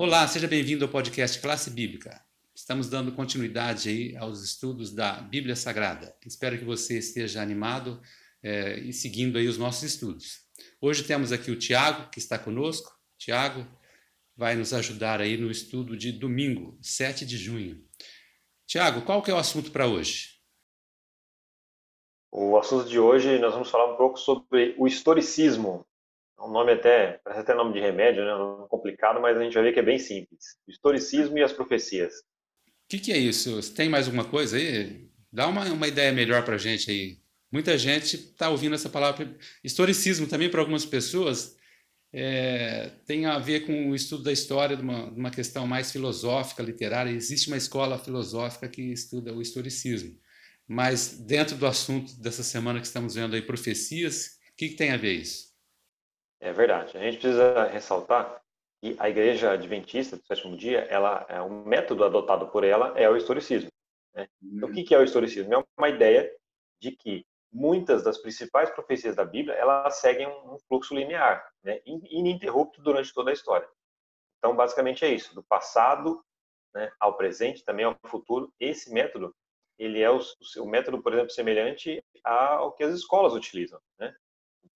Olá, seja bem-vindo ao podcast Classe Bíblica. Estamos dando continuidade aí aos estudos da Bíblia Sagrada. Espero que você esteja animado é, e seguindo aí os nossos estudos. Hoje temos aqui o Tiago, que está conosco. Tiago vai nos ajudar aí no estudo de domingo, 7 de junho. Tiago, qual que é o assunto para hoje? O assunto de hoje nós vamos falar um pouco sobre o historicismo. É um nome até, parece até nome de remédio, né? Um nome complicado, mas a gente vai ver que é bem simples. O historicismo e as profecias. O que, que, é isso? Tem mais alguma coisa aí? Dá uma, uma ideia melhor para gente aí. Muita gente está ouvindo essa palavra. Historicismo também para algumas pessoas é, tem a ver com o estudo da história de uma, de uma questão mais filosófica, literária. Existe uma escola filosófica que estuda o historicismo. Mas dentro do assunto dessa semana que estamos vendo aí, profecias, o que, que tem a ver isso? É verdade. A gente precisa ressaltar que a Igreja Adventista do Sétimo Dia, ela, é, o método adotado por ela é o historicismo. Né? Então, o que é o historicismo? É uma ideia de que muitas das principais profecias da Bíblia elas seguem um fluxo linear, né? ininterrupto durante toda a história. Então, basicamente é isso: do passado né, ao presente, também ao futuro. Esse método ele é o, o método, por exemplo, semelhante ao que as escolas utilizam, né?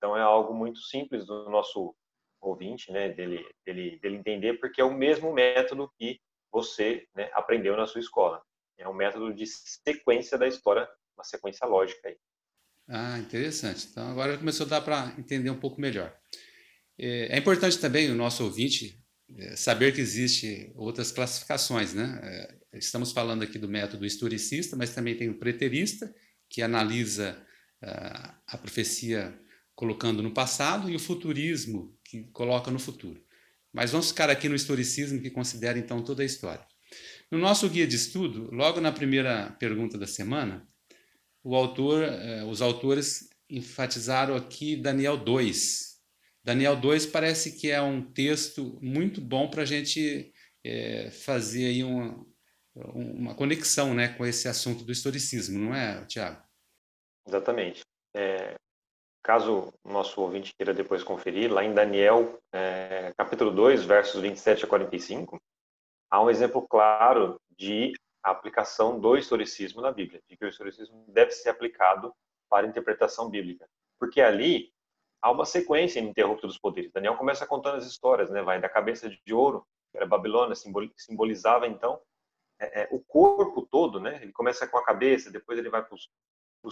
Então é algo muito simples do nosso ouvinte, né, dele, dele, dele entender, porque é o mesmo método que você né, aprendeu na sua escola. É um método de sequência da história, uma sequência lógica aí. Ah, interessante. Então agora começou a dar para entender um pouco melhor. É, é importante também o nosso ouvinte é, saber que existe outras classificações, né? É, estamos falando aqui do método historicista, mas também tem o preterista, que analisa uh, a profecia colocando no passado, e o futurismo, que coloca no futuro. Mas vamos ficar aqui no historicismo, que considera então toda a história. No nosso guia de estudo, logo na primeira pergunta da semana, autor, uh, os autores enfatizaram aqui Daniel 2. Daniel 2 parece que é um texto muito bom para a gente é, fazer aí uma, uma conexão né, com esse assunto do historicismo, não é, Tiago? Exatamente. É, caso o nosso ouvinte queira depois conferir, lá em Daniel, é, capítulo 2, versos 27 a 45, há um exemplo claro de aplicação do historicismo na Bíblia, de que o historicismo deve ser aplicado para a interpretação bíblica. Porque ali há uma sequência ininterrupta dos poderes. Daniel começa contando as histórias, né? vai da cabeça de ouro, que era Babilônia, simbolizava então é, é, o corpo todo, né? Ele começa com a cabeça, depois ele vai para os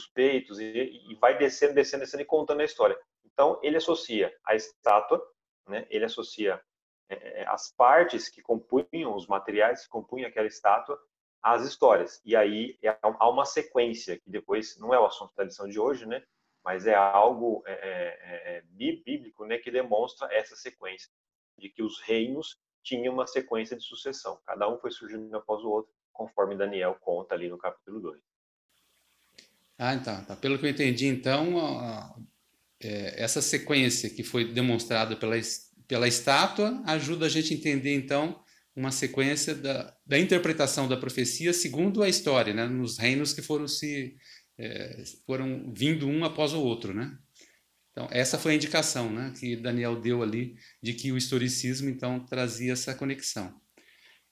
peitos e, e, vai descendo, descendo, descendo e contando a história. Então ele associa a estátua, né? Ele associa é, é as partes que compunham os materiais que compunham aquela estátua às histórias. E aí é, há uma sequência que depois não é o assunto da lição de hoje, né? Mas é algo é, bíblico, né? Que demonstra essa sequência de que os reinos tinha uma sequência de sucessão. Cada um foi surgindo após o outro, conforme Daniel conta ali no capítulo 2. Ah, então. Tá. Pelo que eu entendi, então, é, essa sequência que foi demonstrada pela, pela estátua ajuda a gente a entender, então, uma sequência da, da interpretação da profecia segundo a história, né? nos reinos que foram se é, foram vindo um após o outro, né? Então, essa foi a indicação né, que Daniel deu ali de que o historicismo, então, trazia essa conexão.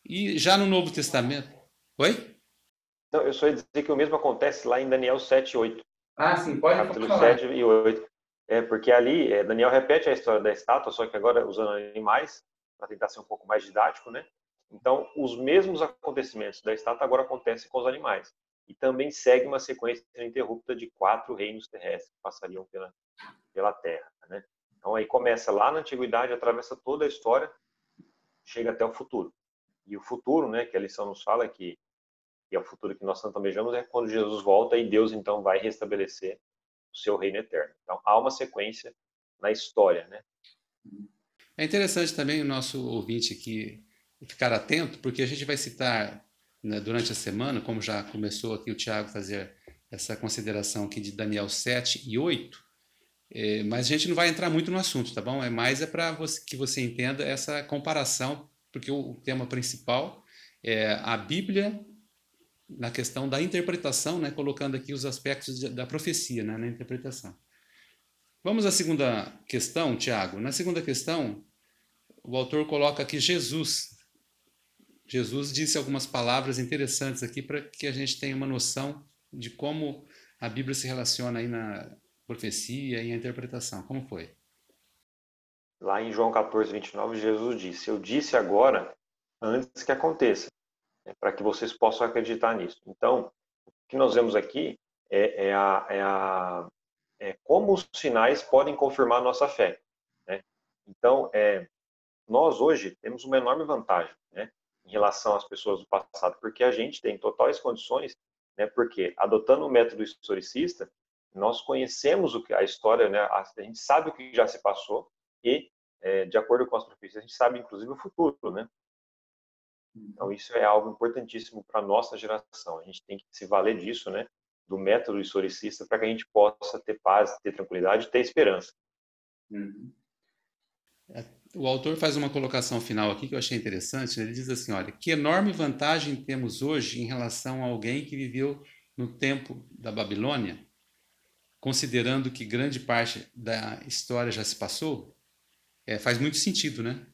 E já no Novo Testamento. Oi? Não, eu só ia dizer que o mesmo acontece lá em Daniel 7 e 8. Ah, sim, pode Capítulo falar. 7 e 8. É, porque ali, é, Daniel repete a história da estátua, só que agora usando animais, para tentar ser um pouco mais didático, né? Então, os mesmos acontecimentos da estátua agora acontecem com os animais. E também segue uma sequência ininterrupta de quatro reinos terrestres que passariam pela, pela Terra. Né? Então aí começa lá na antiguidade, atravessa toda a história, chega até o futuro. E o futuro, né, que a lição nos fala que, que é o futuro que nós tanto almejamos, é quando Jesus volta e Deus então vai restabelecer o seu reino eterno. Então há uma sequência na história, né? É interessante também o nosso ouvinte aqui ficar atento, porque a gente vai citar né, durante a semana, como já começou aqui o Tiago fazer essa consideração aqui de Daniel 7 e 8, é, mas a gente não vai entrar muito no assunto, tá bom? É mais é para que você entenda essa comparação, porque o tema principal é a Bíblia na questão da interpretação, né, colocando aqui os aspectos da profecia né, na interpretação. Vamos à segunda questão, Tiago. Na segunda questão, o autor coloca aqui Jesus Jesus disse algumas palavras interessantes aqui para que a gente tenha uma noção de como a Bíblia se relaciona aí na profecia e a interpretação. Como foi? Lá em João 14, 29, Jesus disse: Eu disse agora antes que aconteça, né, para que vocês possam acreditar nisso. Então, o que nós vemos aqui é, é, a, é, a, é como os sinais podem confirmar a nossa fé. Né? Então, é, nós hoje temos uma enorme vantagem né, em relação às pessoas do passado, porque a gente tem totais condições, né, porque adotando o método historicista, nós conhecemos o que a história, né, a, a gente sabe o que já se passou e, é, de acordo com as profecias, a gente sabe inclusive o futuro, né? Então isso é algo importantíssimo para a nossa geração. A gente tem que se valer disso, né? Do método historicista para que a gente possa ter paz, ter tranquilidade, ter esperança. Uhum. É, o autor faz uma colocação final aqui que eu achei interessante. Né? Ele diz assim: olha, que enorme vantagem temos hoje em relação a alguém que viveu no tempo da Babilônia, considerando que grande parte da história já se passou? É, faz muito sentido, né?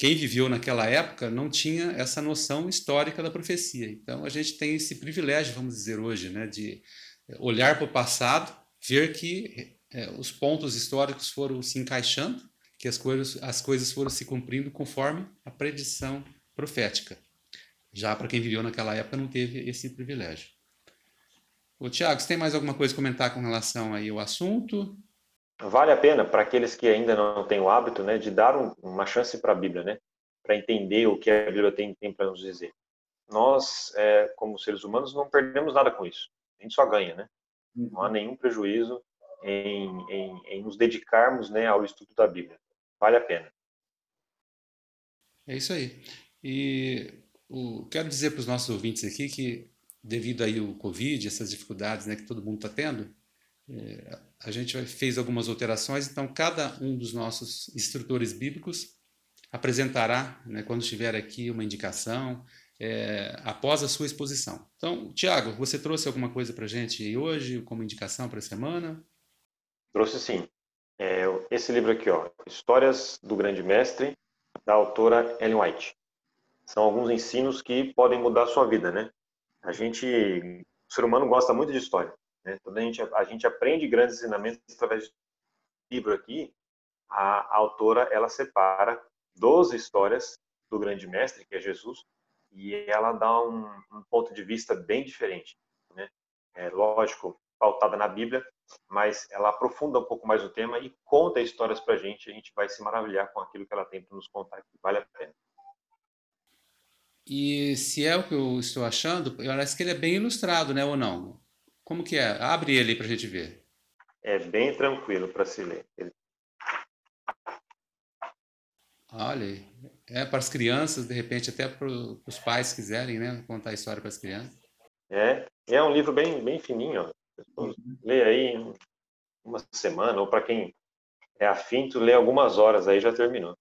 Quem viveu naquela época não tinha essa noção histórica da profecia. Então a gente tem esse privilégio, vamos dizer hoje, né, de olhar para o passado, ver que é, os pontos históricos foram se encaixando que as coisas, as coisas foram se cumprindo conforme a predição profética. Já para quem viveu naquela época não teve esse privilégio. O Tiago, você tem mais alguma coisa a comentar com relação aí ao assunto? Vale a pena para aqueles que ainda não têm o hábito, né, de dar um, uma chance para a Bíblia, né, para entender o que a Bíblia tem, tem para nos dizer. Nós, é, como seres humanos, não perdemos nada com isso. A gente só ganha, né? Não há nenhum prejuízo em, em, em nos dedicarmos, né, ao estudo da Bíblia vale a pena. É isso aí. E o, quero dizer para os nossos ouvintes aqui que, devido aí ao Covid, essas dificuldades né, que todo mundo está tendo, é, a gente fez algumas alterações, então cada um dos nossos instrutores bíblicos apresentará, né, quando estiver aqui, uma indicação é, após a sua exposição. Então, Tiago, você trouxe alguma coisa para a gente hoje como indicação para a semana? Trouxe sim é esse livro aqui, ó, Histórias do Grande Mestre, da autora Ellen White. São alguns ensinos que podem mudar a sua vida, né? A gente, o ser humano gosta muito de história, né? Quando a gente, a gente aprende grandes ensinamentos através do livro aqui, a, a autora, ela separa 12 histórias do grande mestre, que é Jesus, e ela dá um, um ponto de vista bem diferente, né? É lógico, pautada na Bíblia, mas ela aprofunda um pouco mais o tema e conta histórias para a gente. A gente vai se maravilhar com aquilo que ela tem para nos contar, que vale a pena. E se é o que eu estou achando, parece que ele é bem ilustrado, né, ou não? Como que é? Abre ele para a gente ver. É bem tranquilo para se ler. Ele... Olha, é para as crianças, de repente até para os pais quiserem, né, contar a história para as crianças. É, é um livro bem, bem fininho, ó. Lê aí em uma semana, ou para quem é afim, tu lê algumas horas aí já terminou.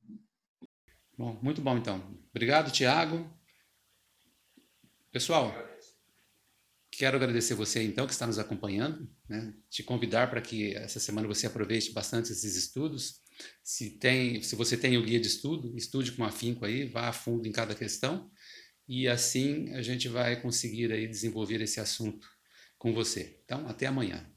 Bom, muito bom então. Obrigado, Tiago. Pessoal, quero agradecer você então que está nos acompanhando, né? te convidar para que essa semana você aproveite bastante esses estudos. Se, tem, se você tem o guia de estudo, estude com afinco aí, vá a fundo em cada questão e assim a gente vai conseguir aí desenvolver esse assunto com você. Então, até amanhã.